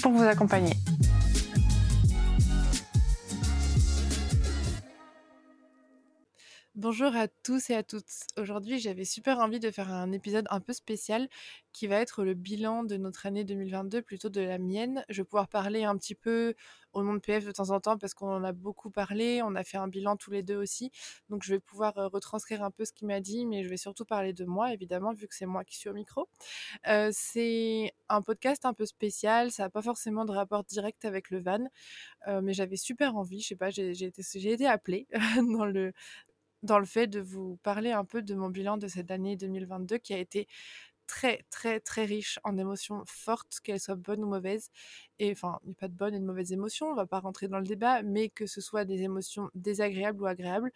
pour vous accompagner. Bonjour à tous et à toutes. Aujourd'hui, j'avais super envie de faire un épisode un peu spécial qui va être le bilan de notre année 2022, plutôt de la mienne. Je vais pouvoir parler un petit peu au nom de PF de temps en temps parce qu'on en a beaucoup parlé. On a fait un bilan tous les deux aussi. Donc, je vais pouvoir retranscrire un peu ce qu'il m'a dit, mais je vais surtout parler de moi, évidemment, vu que c'est moi qui suis au micro. c'est un podcast un peu spécial. Ça n'a pas forcément de rapport direct avec le van, mais j'avais super envie. Je sais pas, j'ai été, été appelée dans le dans le fait de vous parler un peu de mon bilan de cette année 2022 qui a été très très très riche en émotions fortes, qu'elles soient bonnes ou mauvaises. Et enfin, il n'y a pas de bonnes et de mauvaises émotions, on va pas rentrer dans le débat, mais que ce soit des émotions désagréables ou agréables.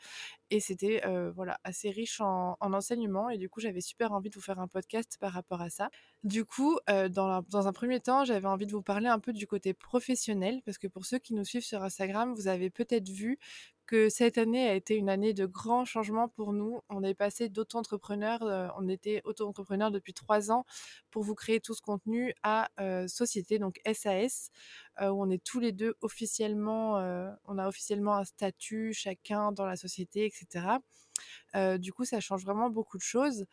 Et c'était voilà assez riche en, enseignement et du coup j'avais super envie de vous faire un podcast par rapport à ça. Du coup, dans, dans un premier temps, j'avais envie de vous parler un peu du côté professionnel parce que pour ceux qui nous suivent sur Instagram, vous avez peut-être vu que cette année a été une année de grands changements pour nous. On est passé d'auto-entrepreneur, on était auto-entrepreneur depuis trois ans pour vous créer tout ce contenu à société, donc SAS, où on est tous les deux officiellement, on a officiellement un statut chacun dans la société, etc. du coup, ça change vraiment beaucoup de choses.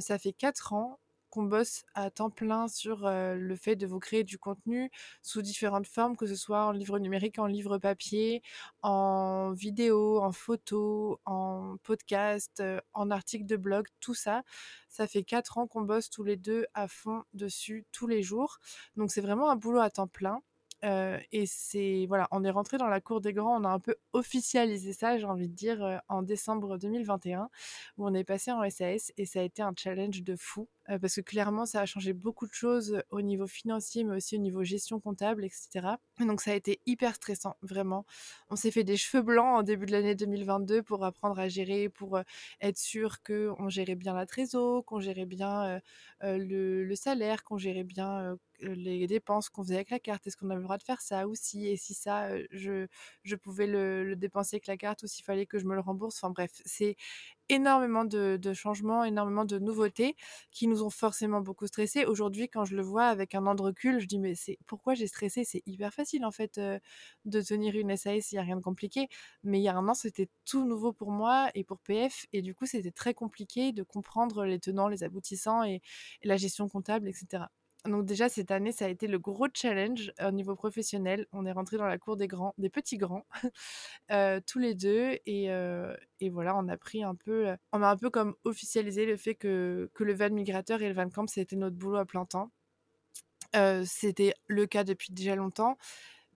ça fait quatre ans qu'on bosse à temps plein sur le fait de vous créer du contenu sous différentes formes, que ce soit en livre numérique, en livre papier, en vidéo, en photo, en podcast, en article de blog, tout ça. Ça fait quatre ans qu'on bosse tous les deux à fond dessus tous les jours. Donc c'est vraiment un boulot à temps plein et c'est voilà, on est rentré dans la cour des grands, on a un peu officialisé ça, j'ai envie de dire, en décembre 2021, où on est passé en SAS et ça a été un challenge de fou parce que clairement ça a changé beaucoup de choses au niveau financier, mais aussi au niveau gestion comptable, etc. Donc ça a été hyper stressant, vraiment. On s'est fait des cheveux blancs en début de l'année 2022 pour apprendre à gérer, pour être sûr qu'on gérait bien la trésor, qu'on gérait bien le, salaire, qu'on gérait bien les dépenses qu'on faisait avec la carte, est-ce qu'on avait le droit de faire ça aussi? Et si ça, je, je pouvais le, dépenser avec la carte ou s'il fallait que je me le rembourse? Enfin bref, c'est énormément de, changements, énormément de nouveautés qui nous ont forcément beaucoup stressé. Aujourd'hui, quand je le vois avec un an de recul, je dis mais c'est pourquoi j'ai stressé? C'est hyper facile en fait de tenir une SAS, il n'y a rien de compliqué. Mais il y a un an, c'était tout nouveau pour moi et pour PF et du coup, c'était très compliqué de comprendre les tenants, les aboutissants et la gestion comptable, etc. Donc déjà cette année, ça a été le gros challenge au niveau professionnel. On est rentré dans la cour des grands, des petits grands, tous les deux, et, voilà, on a pris un peu, on a un peu comme officialisé le fait que, que le van migrateur et le van camp c'était notre boulot à plein temps. c'était le cas depuis déjà longtemps,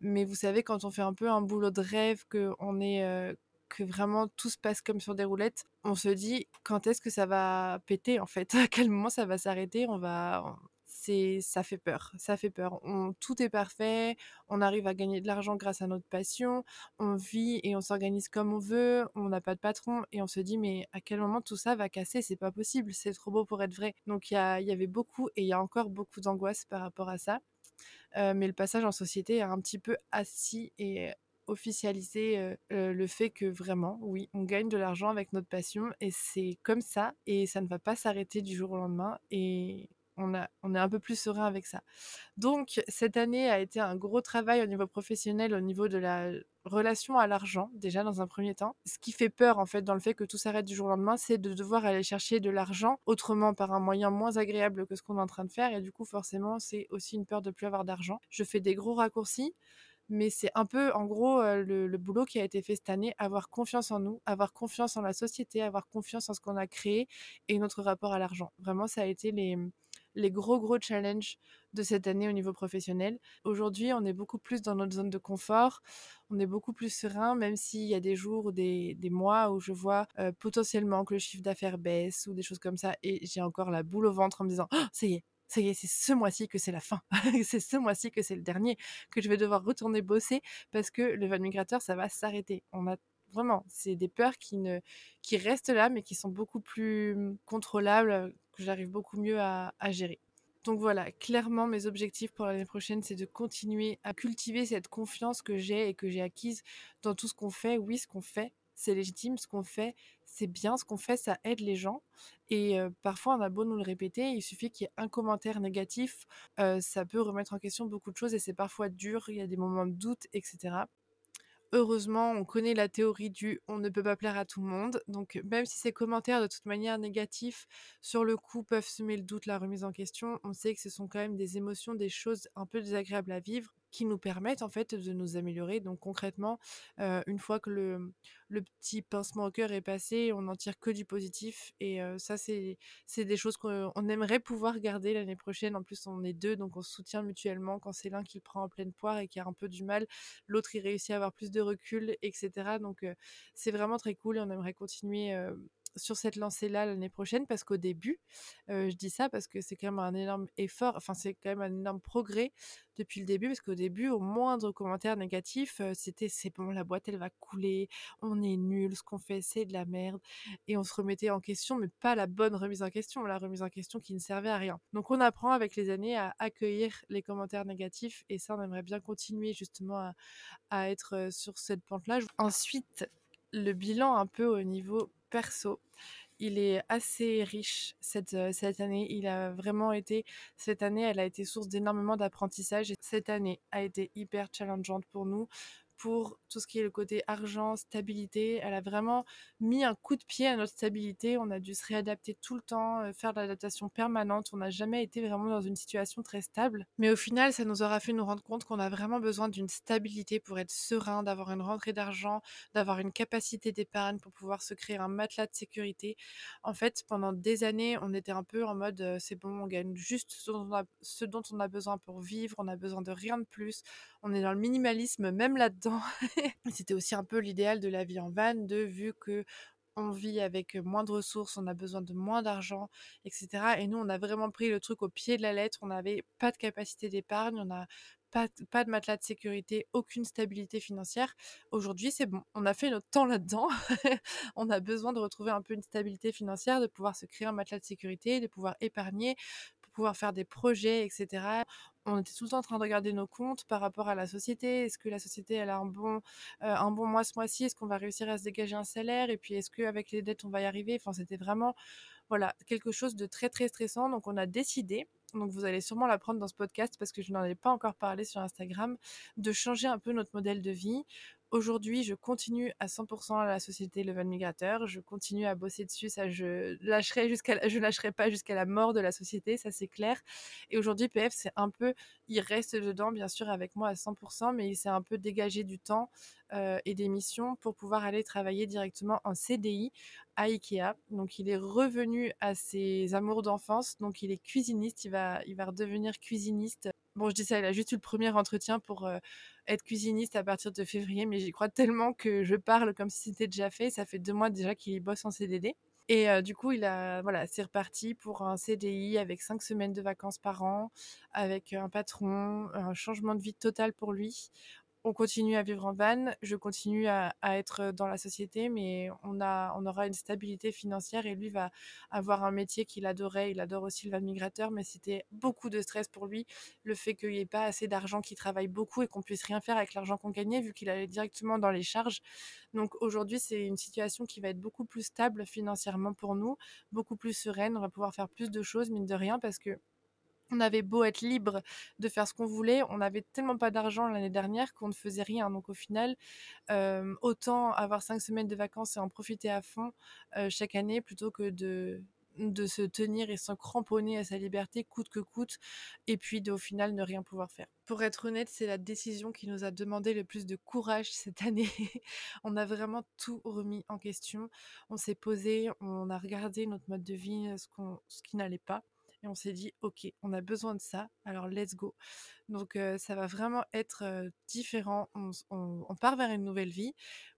mais vous savez quand on fait un peu un boulot de rêve, que on est que vraiment tout se passe comme sur des roulettes, on se dit quand est-ce que ça va péter en fait, à quel moment ça va s'arrêter, on va ça fait peur, ça fait peur. Tout est parfait, on arrive à gagner de l'argent grâce à notre passion, on vit et on s'organise comme on veut, on n'a pas de patron et on se dit mais à quel moment tout ça va casser? C'est pas possible, c'est trop beau pour être vrai. Donc il y, avait beaucoup et il y a encore beaucoup d'angoisse par rapport à ça. mais le passage en société a un petit peu assis et officialisé le fait que vraiment, oui, on gagne de l'argent avec notre passion et c'est comme ça et ça ne va pas s'arrêter du jour au lendemain et on, est un peu plus serein avec ça. Donc, cette année a été un gros travail au niveau professionnel, au niveau de la relation à l'argent, déjà dans un premier temps. Ce qui fait peur, en fait, dans le fait que tout s'arrête du jour au lendemain, c'est de devoir aller chercher de l'argent autrement par un moyen moins agréable que ce qu'on est en train de faire. Et du coup, forcément, c'est aussi une peur de plus avoir d'argent. Je fais des gros raccourcis mais c'est un peu, en gros, le, boulot qui a été fait cette année, avoir confiance en nous, avoir confiance en la société, avoir confiance en ce qu'on a créé et notre rapport à l'argent. Vraiment, ça a été les, les gros, gros challenges de cette année au niveau professionnel. Aujourd'hui, on est beaucoup plus dans notre zone de confort, on est beaucoup plus serein, même s'il y a des jours ou des, mois où je vois potentiellement que le chiffre d'affaires baisse ou des choses comme ça, et j'ai encore la boule au ventre en me disant, oh, ça y est, ça y est, c'est ce mois-ci que c'est la fin. c'est ce mois-ci que c'est le dernier, que je vais devoir retourner bosser parce que le van migrateur, ça va s'arrêter. On vraiment, c'est des peurs qui, restent là, mais qui sont beaucoup plus mmh, contrôlables, que j'arrive beaucoup mieux à gérer. Donc voilà, clairement, mes objectifs pour l'année prochaine, c'est de continuer à cultiver cette confiance que j'ai et que j'ai acquise dans tout ce qu'on fait. Oui, ce qu'on fait, c'est légitime, ce qu'on fait, c'est bien, ce qu'on fait, ça aide les gens. Et parfois, on a beau nous le répéter, il suffit qu'il y ait un commentaire négatif, ça peut remettre en question beaucoup de choses et c'est parfois dur, il y a des moments de doute, etc. Heureusement, on connaît la théorie du on ne peut pas plaire à tout le monde. Donc, même si ces commentaires de toute manière négatifs sur le coup peuvent semer le doute, la remise en question, on sait que ce sont quand même des émotions, des choses un peu désagréables à vivre qui nous permettent en fait de nous améliorer. Donc concrètement, une fois que le, petit pincement au cœur est passé, on n'en tire que du positif. Et ça, c'est des choses qu'on aimerait pouvoir garder l'année prochaine. En plus, on est deux, donc on se soutient mutuellement. Quand c'est l'un qui le prend en pleine poire et qui a un peu du mal, l'autre il réussit à avoir plus de recul, etc. Donc c'est vraiment très cool et on aimerait continuer sur cette lancée-là l'année prochaine parce qu'au début, je dis ça parce que c'est quand même un énorme effort, enfin c'est quand même un énorme progrès depuis le début parce qu'au début, au moindre commentaire négatif, c'était c'est bon, la boîte elle va couler, on est nul, ce qu'on fait c'est de la merde et on se remettait en question, mais pas la bonne remise en question, la remise en question qui ne servait à rien. Donc on apprend avec les années à accueillir les commentaires négatifs et ça on aimerait bien continuer justement à, être sur cette pente-là. Ensuite, le bilan un peu au niveau perso. Il est assez riche cette, euh, cette année. Il a vraiment été, cette année, elle a été source d'énormément d'apprentissage. Cette année a été hyper challengeante pour nous pour tout ce qui est le côté argent, stabilité. Elle a vraiment mis un coup de pied à notre stabilité. On a dû se réadapter tout le temps, euh, faire de l'adaptation permanente. On n'a jamais été vraiment dans une situation très stable. Mais au final, ça nous aura fait nous rendre compte qu'on a vraiment besoin d'une stabilité pour être serein, d'avoir une rentrée d'argent, d'avoir une capacité d'épargne pour pouvoir se créer un matelas de sécurité. En fait, pendant des années, on était un peu en mode euh, c'est bon, on gagne juste ce dont, on a, besoin pour vivre, on a besoin de rien de plus. On est dans le minimalisme même là-dedans C'était aussi un peu l'idéal de la vie en van, de vu que on vit avec moins de ressources, on a besoin de moins d'argent, etc. Et nous, on a vraiment pris le truc au pied de la lettre. On n'avait pas de capacité d'épargne, on n'a pas, pas, de matelas de sécurité, aucune stabilité financière. Aujourd'hui, c'est bon, on a fait notre temps là-dedans. on a besoin de retrouver un peu une stabilité financière, de pouvoir se créer un matelas de sécurité, de pouvoir épargner, pour pouvoir faire des projets, etc on était tout le temps en train de regarder nos comptes par rapport à la société. Est-ce que la société elle a un bon, euh, un bon mois ce mois-ci? Est-ce qu'on va réussir à se dégager un salaire? Et puis est-ce qu'avec les dettes on va y arriver? Enfin, c'était vraiment voilà quelque chose de très très stressant. Donc on a décidé. Donc vous allez sûrement l'apprendre dans ce podcast parce que je n'en ai pas encore parlé sur Instagram, de changer un peu notre modèle de vie. Aujourd'hui, je continue à 100% à la société Level Migrateur. Je continue à bosser dessus. Ça, je lâcherai jusqu'à, je lâcherai pas jusqu'à la mort de la société. Ça, c'est clair. Et aujourd'hui, PF, c'est un peu, il reste dedans, bien sûr, avec moi à 100%, mais il s'est un peu dégagé du temps euh, et des missions pour pouvoir aller travailler directement en CDI à Ikea. Donc, il est revenu à ses amours d'enfance. Donc, il est cuisiniste. Il va, il va redevenir cuisiniste Bon, je dis ça, il a juste eu le premier entretien pour euh, être cuisiniste à partir de février, mais j'y crois tellement que je parle comme si c'était déjà fait. Ça fait deux mois déjà qu'il bosse en CDD. Et euh, du coup, il a, voilà, c'est reparti pour un CDI avec cinq semaines de vacances par an, avec un patron, un changement de vie total pour lui. On continue à vivre en van, je continue à, être dans la société, mais on, a, on aura une stabilité financière et lui va avoir un métier qu'il adorait. Il adore aussi le van migrateur, mais c'était beaucoup de stress pour lui, le fait qu'il n'y ait pas assez d'argent, qu'il travaille beaucoup et qu'on puisse rien faire avec l'argent qu'on gagnait, vu qu'il allait directement dans les charges. Donc aujourd'hui, c'est une situation qui va être beaucoup plus stable financièrement pour nous, beaucoup plus sereine. On va pouvoir faire plus de choses, mine de rien, parce que on avait beau être libre de faire ce qu'on voulait, on n'avait tellement pas d'argent l'année dernière qu'on ne faisait rien. Donc au final, autant avoir cinq semaines de vacances et en profiter à fond chaque année plutôt que de, de se tenir et se cramponner à sa liberté coûte que coûte et puis de, au final ne rien pouvoir faire. Pour être honnête, c'est la décision qui nous a demandé le plus de courage cette année. on a vraiment tout remis en question. On s'est posé, on a regardé notre mode de vie, ce, ce qui n'allait pas et on s'est dit ok on a besoin de ça alors let's go. Donc ça va vraiment être différent. On, part vers une nouvelle vie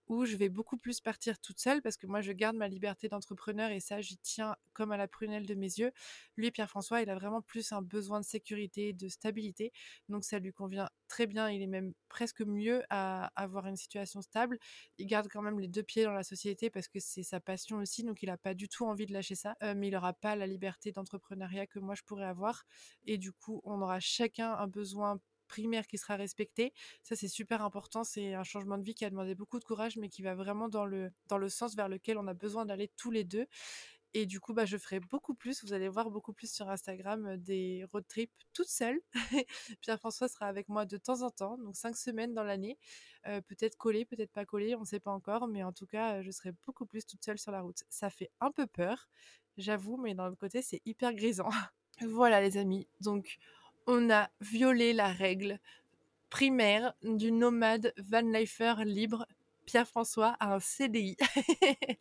où je vais beaucoup plus partir toute seule parce que moi je garde ma liberté d'entrepreneur et ça j'y tiens comme à la prunelle de mes yeux. Lui Pierre-François, il a vraiment plus un besoin de sécurité, de stabilité, donc ça lui convient très bien, il est même presque mieux à avoir une situation stable. Il garde quand même les deux pieds dans la société parce que c'est sa passion aussi, donc il n'a pas du tout envie de lâcher ça, euh, mais il n'aura pas la liberté d'entrepreneuriat que moi je pourrais avoir et du coup on aura chacun un besoin qui sera respecté. Ça, c'est super important. C'est un changement de vie qui a demandé beaucoup de courage, mais qui va vraiment dans le, dans le sens vers lequel on a besoin d'aller tous les deux. Et du coup, bah, je ferai beaucoup plus. Vous allez voir beaucoup plus sur Instagram euh, des road trips toute seule. Pierre-François sera avec moi de temps en temps, donc cinq semaines dans l'année. Euh, peut-être collé, peut-être pas collé, on ne sait pas encore. Mais en tout cas, je serai beaucoup plus toute seule sur la route. Ça fait un peu peur, j'avoue, mais d'un autre côté, c'est hyper grisant. voilà, les amis. Donc, on a violé la règle primaire du nomade van lifer libre. Pierre-François a un CDI.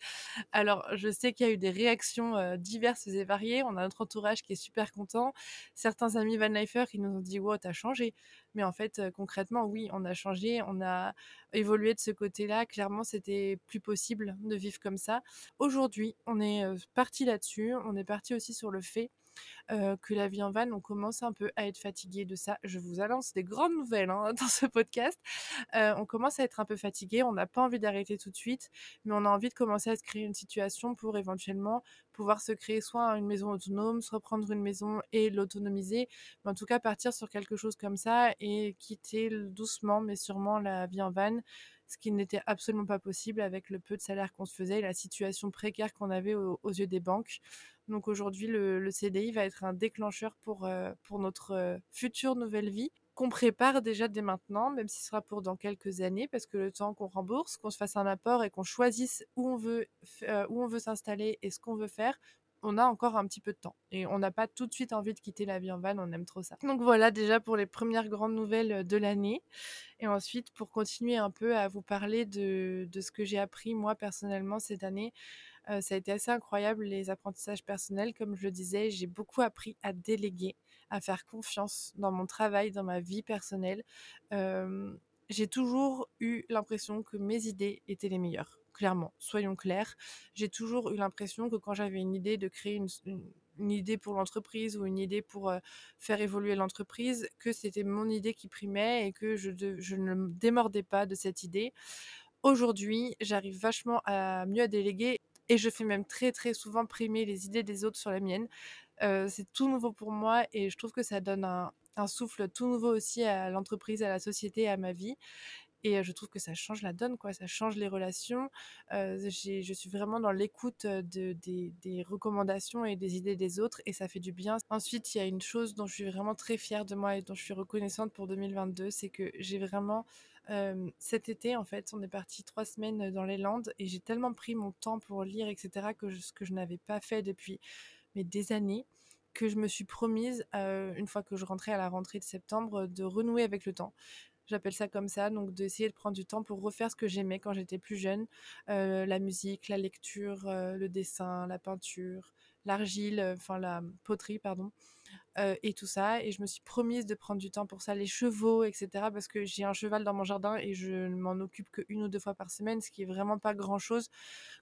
Alors, je sais qu'il y a eu des réactions euh, diverses et variées. On a notre entourage qui est super content. Certains amis Van Lifer qui nous ont dit Wow, t'as changé. Mais en fait, euh, concrètement, oui, on a changé. On a évolué de ce côté-là. Clairement, c'était plus possible de vivre comme ça. Aujourd'hui, on est euh, parti là-dessus. On est parti aussi sur le fait que la vie en van, on commence un peu à être fatigué de ça. Je vous annonce des grandes nouvelles hein, dans ce podcast. on commence à être un peu fatigué, on n'a pas envie d'arrêter tout de suite, mais on a envie de commencer à se créer une situation pour éventuellement pouvoir se créer soit une maison autonome, soit prendre une maison et l'autonomiser, mais en tout cas partir sur quelque chose comme ça et quitter doucement mais sûrement la vie en van ce qui n'était absolument pas possible avec le peu de salaire qu'on se faisait et la situation précaire qu'on avait aux yeux des banques. Donc aujourd'hui, le, CDI va être un déclencheur pour, euh, pour notre euh, future nouvelle vie qu'on prépare déjà dès maintenant, même si ce sera pour dans quelques années, parce que le temps qu'on rembourse, qu'on se fasse un apport et qu'on choisisse où on veut, euh, où on veut s'installer et ce qu'on veut faire, on a encore un petit peu de temps. Et on n'a pas tout de suite envie de quitter la vie en van, on aime trop ça. Donc voilà déjà pour les premières grandes nouvelles de l'année. Et ensuite, pour continuer un peu à vous parler de, de ce que j'ai appris moi personnellement cette année, ça a été assez incroyable les apprentissages personnels. Comme je le disais, j'ai beaucoup appris à déléguer, à faire confiance dans mon travail, dans ma vie personnelle. J'ai toujours eu l'impression que mes idées étaient les meilleures. Clairement, soyons clairs. J'ai toujours eu l'impression que quand j'avais une idée de créer une, idée pour l'entreprise ou une idée pour faire évoluer l'entreprise, que c'était mon idée qui primait et que je, je ne démordais pas de cette idée. Aujourd'hui, j'arrive vachement à mieux à déléguer et je fais même très très souvent primer les idées des autres sur la mienne. C'est tout nouveau pour moi et je trouve que ça donne un, souffle tout nouveau aussi à l'entreprise, à la société, à ma vie. Et je trouve que ça change la donne, quoi. Ça change les relations. je suis vraiment dans l'écoute de, des, des, recommandations et des idées des autres et ça fait du bien. Ensuite, il y a une chose dont je suis vraiment très fière de moi et dont je suis reconnaissante pour 2022, c'est que j'ai vraiment cet été, en fait, on est parti trois semaines dans les Landes et j'ai tellement pris mon temps pour lire, etc., que ce que je n'avais pas fait depuis mais des années, que je me suis promise, une fois que je rentrais à la rentrée de septembre, de renouer avec le temps. J'appelle ça comme ça, donc d'essayer de prendre du temps pour refaire ce que j'aimais quand j'étais plus jeune, la musique, la lecture, le dessin, la peinture, l'argile, enfin la poterie, pardon. Euh, et tout ça. Et je me suis promise de prendre du temps pour ça, les chevaux, etc. Parce que j'ai un cheval dans mon jardin et je ne m'en occupe qu'une ou deux fois par semaine, ce qui est vraiment pas grand chose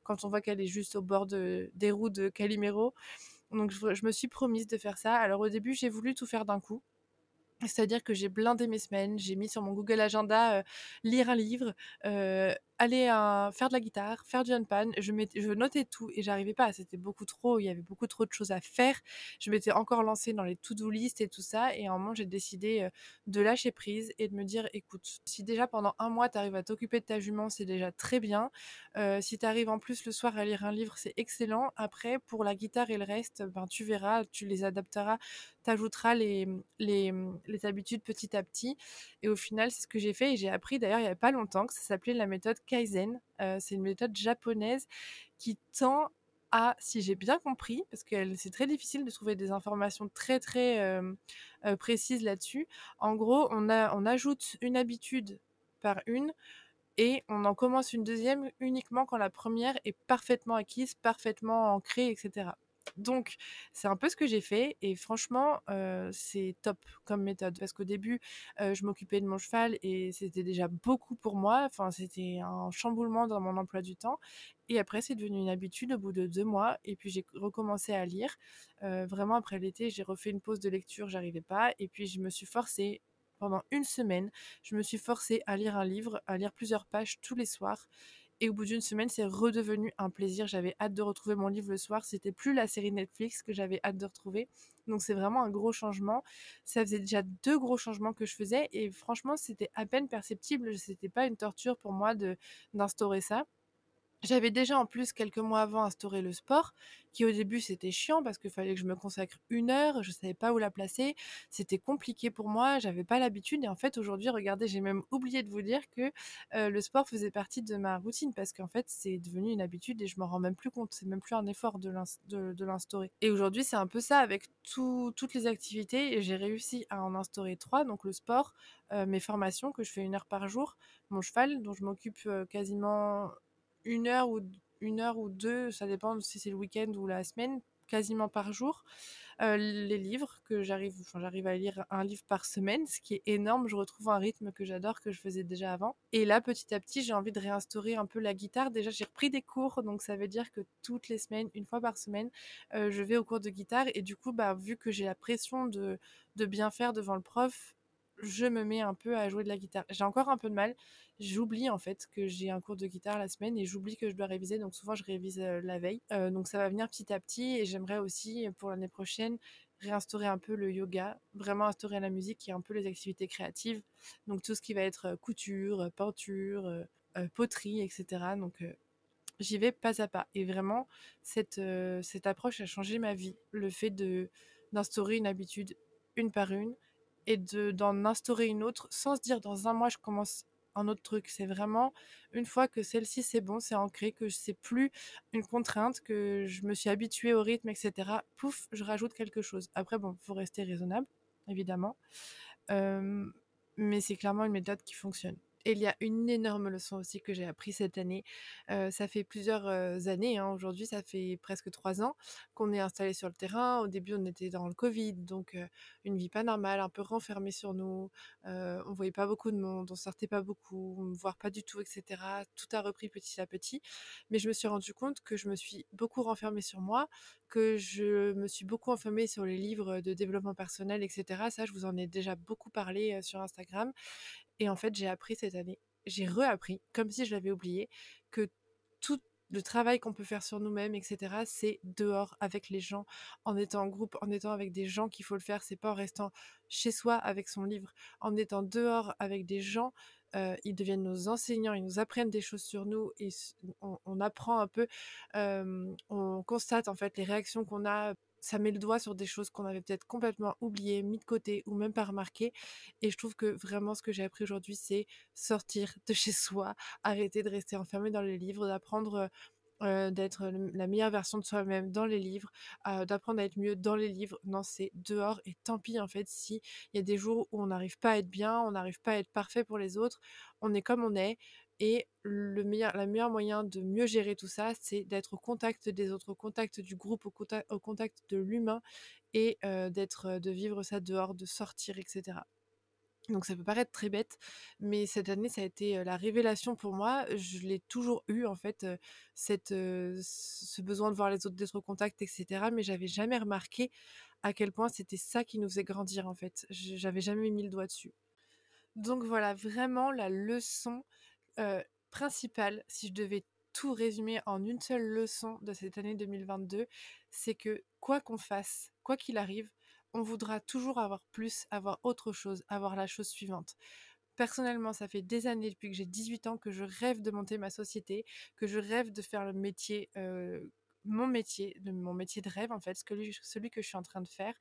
quand on voit qu'elle est juste au bord de, des roues de Calimero. Donc je, me suis promise de faire ça. Alors au début, j'ai voulu tout faire d'un coup. C'est-à-dire que j'ai blindé mes semaines, j'ai mis sur mon Google Agenda, heu, lire un livre, heu, aller faire de la guitare, faire du handpan. Je je notais tout et j'arrivais pas, c'était beaucoup trop, il y avait beaucoup trop de choses à faire. Je m'étais encore lancée dans les to-do list et tout ça et à un moment, j'ai décidé, de lâcher prise et de me dire: «Écoute, si déjà pendant un mois, tu arrives à t'occuper de ta jument, c'est déjà très bien. Si tu arrives en plus le soir à lire un livre, c'est excellent. Après pour la guitare et le reste, ben, tu verras, tu les adapteras, tu ajouteras les, les, les habitudes petit à petit» et au final, c'est ce que j'ai fait et j'ai appris d'ailleurs il y a pas longtemps que ça s'appelait la méthode Kaizen. C'est une méthode japonaise qui tend à, si j'ai bien compris, parce que c'est très difficile de trouver des informations très, très, précises là-dessus. En gros, on on ajoute une habitude par une et on en commence une deuxième uniquement quand la première est parfaitement acquise, parfaitement ancrée et cetera. Donc c'est un peu ce que j'ai fait et franchement, heu, c'est top comme méthode. Parce qu'au début, heu, je m'occupais de mon cheval et c'était déjà beaucoup pour moi, enfin c'était un chamboulement dans mon emploi du temps. Et après c'est devenu une habitude au bout de 2 mois et puis j'ai recommencé à lire. Heu, vraiment après l'été, j'ai refait une pause de lecture, j'arrivais pas et puis je me suis forcée pendant une semaine, je me suis forcée à lire un livre, à lire plusieurs pages tous les soirs et au bout d'une semaine, c'est redevenu un plaisir. J'avais hâte de retrouver mon livre le soir. C'était plus la série Netflix que j'avais hâte de retrouver. Donc c'est vraiment un gros changement. Ça faisait déjà deux gros changements que je faisais et franchement, c'était à peine perceptible. C'était pas une torture pour moi d'instaurer ça. J'avais déjà en plus quelques mois avant instauré le sport, qui au début c'était chiant parce qu'il fallait que je me consacre une heure, je savais pas où la placer, c'était compliqué pour moi, j'avais pas l'habitude. Et en fait aujourd'hui regardez j'ai même oublié de vous dire que le sport faisait partie de ma routine parce qu'en fait c'est devenu une habitude et je m'en rends même plus compte, c'est même plus un effort de l'instaurer. Et aujourd'hui c'est un peu ça avec tout, toutes les activités et j'ai réussi à en instaurer trois, donc le sport, mes formations que je fais une heure par jour, mon cheval dont je m'occupe quasiment une heure ou une heure ou deux, ça dépend si c'est le week-end ou la semaine, quasiment par jour. Euh, les livres que j'arrive, enfin j'arrive à lire un livre par semaine, ce qui est énorme. Je retrouve un rythme que j'adore, que je faisais déjà avant. Et là, petit à petit, j'ai envie de réinstaurer un peu la guitare. Déjà, j'ai repris des cours, donc ça veut dire que toutes les semaines, une fois par semaine, euh, je vais au cours de guitare. Et du coup, bah, vu que j'ai la pression de, de bien faire devant le prof, je me mets un peu à jouer de la guitare. J'ai encore un peu de mal. J'oublie en fait que j'ai un cours de guitare la semaine et j'oublie que je dois réviser. Donc souvent je révise euh, la veille. Euh, donc ça va venir petit à petit et j'aimerais aussi pour l'année prochaine réinstaurer un peu le yoga, vraiment instaurer la musique et un peu les activités créatives. Donc tout ce qui va être euh, couture, peinture, poterie, etc. Donc j'y vais pas à pas. Et vraiment, cette, cette approche a changé ma vie. Le fait de d'instaurer une habitude une par une et d'en instaurer une autre sans se dire dans un mois je commence un autre truc. C'est vraiment une fois que celle-ci c'est bon, c'est ancré, que c'est plus une contrainte, que je me suis habituée au rythme, etc. Pouf, je rajoute quelque chose. Après, bon, faut rester raisonnable, évidemment. Euh, mais c'est clairement une méthode qui fonctionne. Et il y a une énorme leçon aussi que j'ai appris cette année. Euh, ça fait plusieurs euh, années, hein, aujourd'hui ça fait presque trois ans qu'on est installé sur le terrain. Au début on était dans le Covid, donc euh, une vie pas normale, un peu renfermée sur nous. on voyait pas beaucoup de monde, on sortait pas beaucoup, voire pas du tout, etc. Tout a repris petit à petit. Mais je me suis rendu compte que je me suis beaucoup renfermée sur moi, que je me suis beaucoup enfermée sur les livres de développement personnel, etc. Ça, je vous en ai déjà beaucoup parlé sur Instagram. Et en fait, j'ai appris cette année, j'ai reappris, comme si je l'avais oublié, que tout le travail qu'on peut faire sur nous-mêmes, etc., c'est dehors avec les gens, en étant en groupe, en étant avec des gens qu'il faut le faire. C'est pas en restant chez soi avec son livre, en étant dehors avec des gens. Euh, ils deviennent nos enseignants, ils nous apprennent des choses sur nous et on, apprend un peu, on constate en fait les réactions qu'on a ça met le doigt sur des choses qu'on avait peut-être complètement oubliées, mis de côté ou même pas remarquées. Et je trouve que vraiment ce que j'ai appris aujourd'hui, c'est sortir de chez soi, arrêter de rester enfermé dans les livres, d'apprendre euh, d'être la meilleure version de soi-même dans les livres, euh, d'apprendre à être mieux dans les livres. Non, c'est dehors et tant pis en fait si il y a des jours où on n'arrive pas à être bien, on n'arrive pas à être parfait pour les autres, on est comme on est. Et le meilleur, la moyen de mieux gérer tout ça, c'est d'être au contact des autres, au contact du groupe, au contact, de l'humain et d'être, de vivre ça dehors, de sortir, etc. Donc ça peut paraître très bête, mais cette année, ça a été la révélation pour moi. Je l'ai toujours eu, en fait, cette, ce besoin de voir les autres, d'être au contact, etc. Mais j'avais jamais remarqué à quel point c'était ça qui nous faisait grandir, en fait. J'avais jamais mis le doigt dessus. Donc voilà, vraiment la leçon principale, si je devais tout résumer en une seule leçon de cette année 2022, c'est que quoi qu'on fasse, quoi qu'il arrive, on voudra toujours avoir plus, avoir autre chose, avoir la chose suivante. Personnellement, ça fait des années depuis que j'ai 18 ans que je rêve de monter ma société, que je rêve de faire le métier, mon métier, de mon métier de rêve en fait, celui que je suis en train de faire.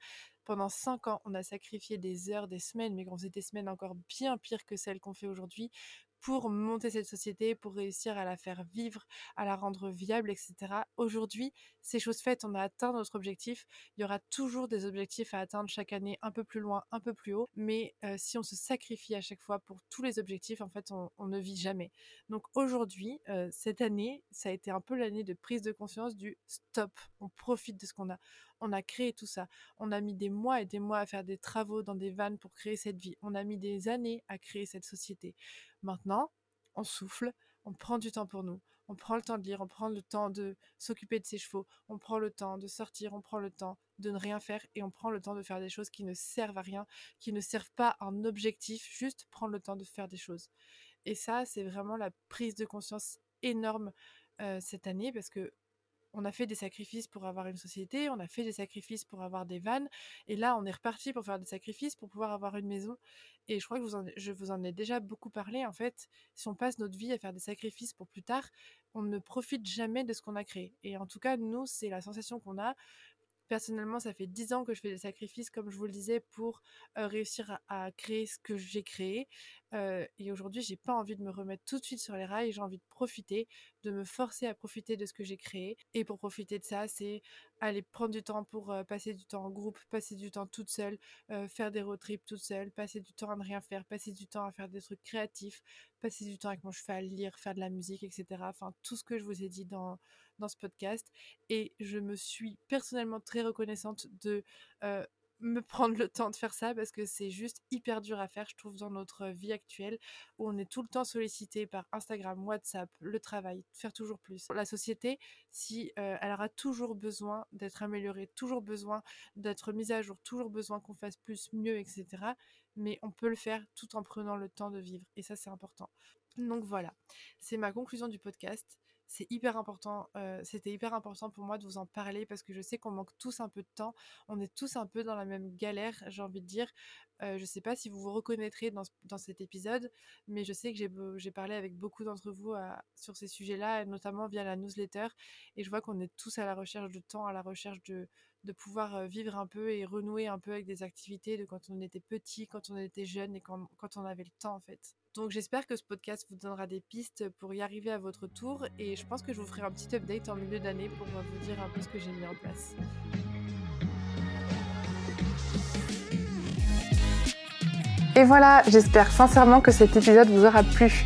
Pendant 5 ans, on a sacrifié des heures, des semaines, mais on faisait des semaines encore bien pires que celles qu'on fait aujourd'hui pour monter cette société, pour réussir à la faire vivre, à la rendre viable, etc. Aujourd'hui, c'est chose faite, on a atteint notre objectif. Il y aura toujours des objectifs à atteindre chaque année, un peu plus loin, un peu plus haut. Mais si on se sacrifie à chaque fois pour tous les objectifs, en fait, on, ne vit jamais. Donc aujourd'hui, cette année, ça a été un peu l'année de prise de conscience du stop. On profite de ce qu'on a. On a créé tout ça. On a mis des mois et des mois à faire des travaux dans des vannes pour créer cette vie. On a mis des années à créer cette société. Maintenant, on souffle, on prend du temps pour nous, on prend le temps de lire, on prend le temps de s'occuper de ses chevaux, on prend le temps de sortir, on prend le temps de ne rien faire et on prend le temps de faire des choses qui ne servent à rien, qui ne servent pas un objectif, juste prendre le temps de faire des choses. Et ça, c'est vraiment la prise de conscience énorme euh, cette année parce que on a fait des sacrifices pour avoir une société, on a fait des sacrifices pour avoir des vannes, et là on est reparti pour faire des sacrifices pour pouvoir avoir une maison. Et je crois que je vous en ai déjà beaucoup parlé. En fait, si on passe notre vie à faire des sacrifices pour plus tard, on ne profite jamais de ce qu'on a créé. Et en tout cas, nous, c'est la sensation qu'on a. Personnellement, ça fait dix ans que je fais des sacrifices, comme je vous le disais, pour réussir à, créer ce que j'ai créé. et aujourd'hui, j'ai pas envie de me remettre tout de suite sur les rails. J'ai envie de profiter, de me forcer à profiter de ce que j'ai créé. Et pour profiter de ça, c'est aller prendre du temps pour passer du temps en groupe, passer du temps toute seule, faire des road trips toute seule, passer du temps à ne rien faire, passer du temps à faire des trucs créatifs, passer du temps avec mon cheval, lire, faire de la musique, etc. Enfin, tout ce que je vous ai dit dans dans ce podcast. Et je me suis personnellement très reconnaissante de me prendre le temps de faire ça parce que c'est juste hyper dur à faire, je trouve, dans notre vie actuelle où on est tout le temps sollicité par Instagram, WhatsApp, le travail, faire toujours plus. La société, si elle aura toujours besoin d'être améliorée, toujours besoin d'être mise à jour, toujours besoin qu'on fasse plus, mieux, etc. Mais on peut le faire tout en prenant le temps de vivre et ça, c'est important. Donc voilà, c'est ma conclusion du podcast C'était hyper important pour moi de vous en parler parce que je sais qu'on manque tous un peu de temps. On est tous un peu dans la même galère, j'ai envie de dire. je ne sais pas si vous vous reconnaîtrez dans, cet épisode, mais je sais que j'ai parlé avec beaucoup d'entre vous sur ces sujets-là, notamment via la newsletter. Et je vois qu'on est tous à la recherche de temps, à la recherche de, de pouvoir vivre un peu et renouer un peu avec des activités de quand on était petit, quand on était jeune et quand, quand on avait le temps en fait. Donc j'espère que ce podcast vous donnera des pistes pour y arriver à votre tour et je pense que je vous ferai un petit update en milieu d'année pour vous dire un peu ce que j'ai mis en place. Et voilà, j'espère sincèrement que cet épisode vous aura plu.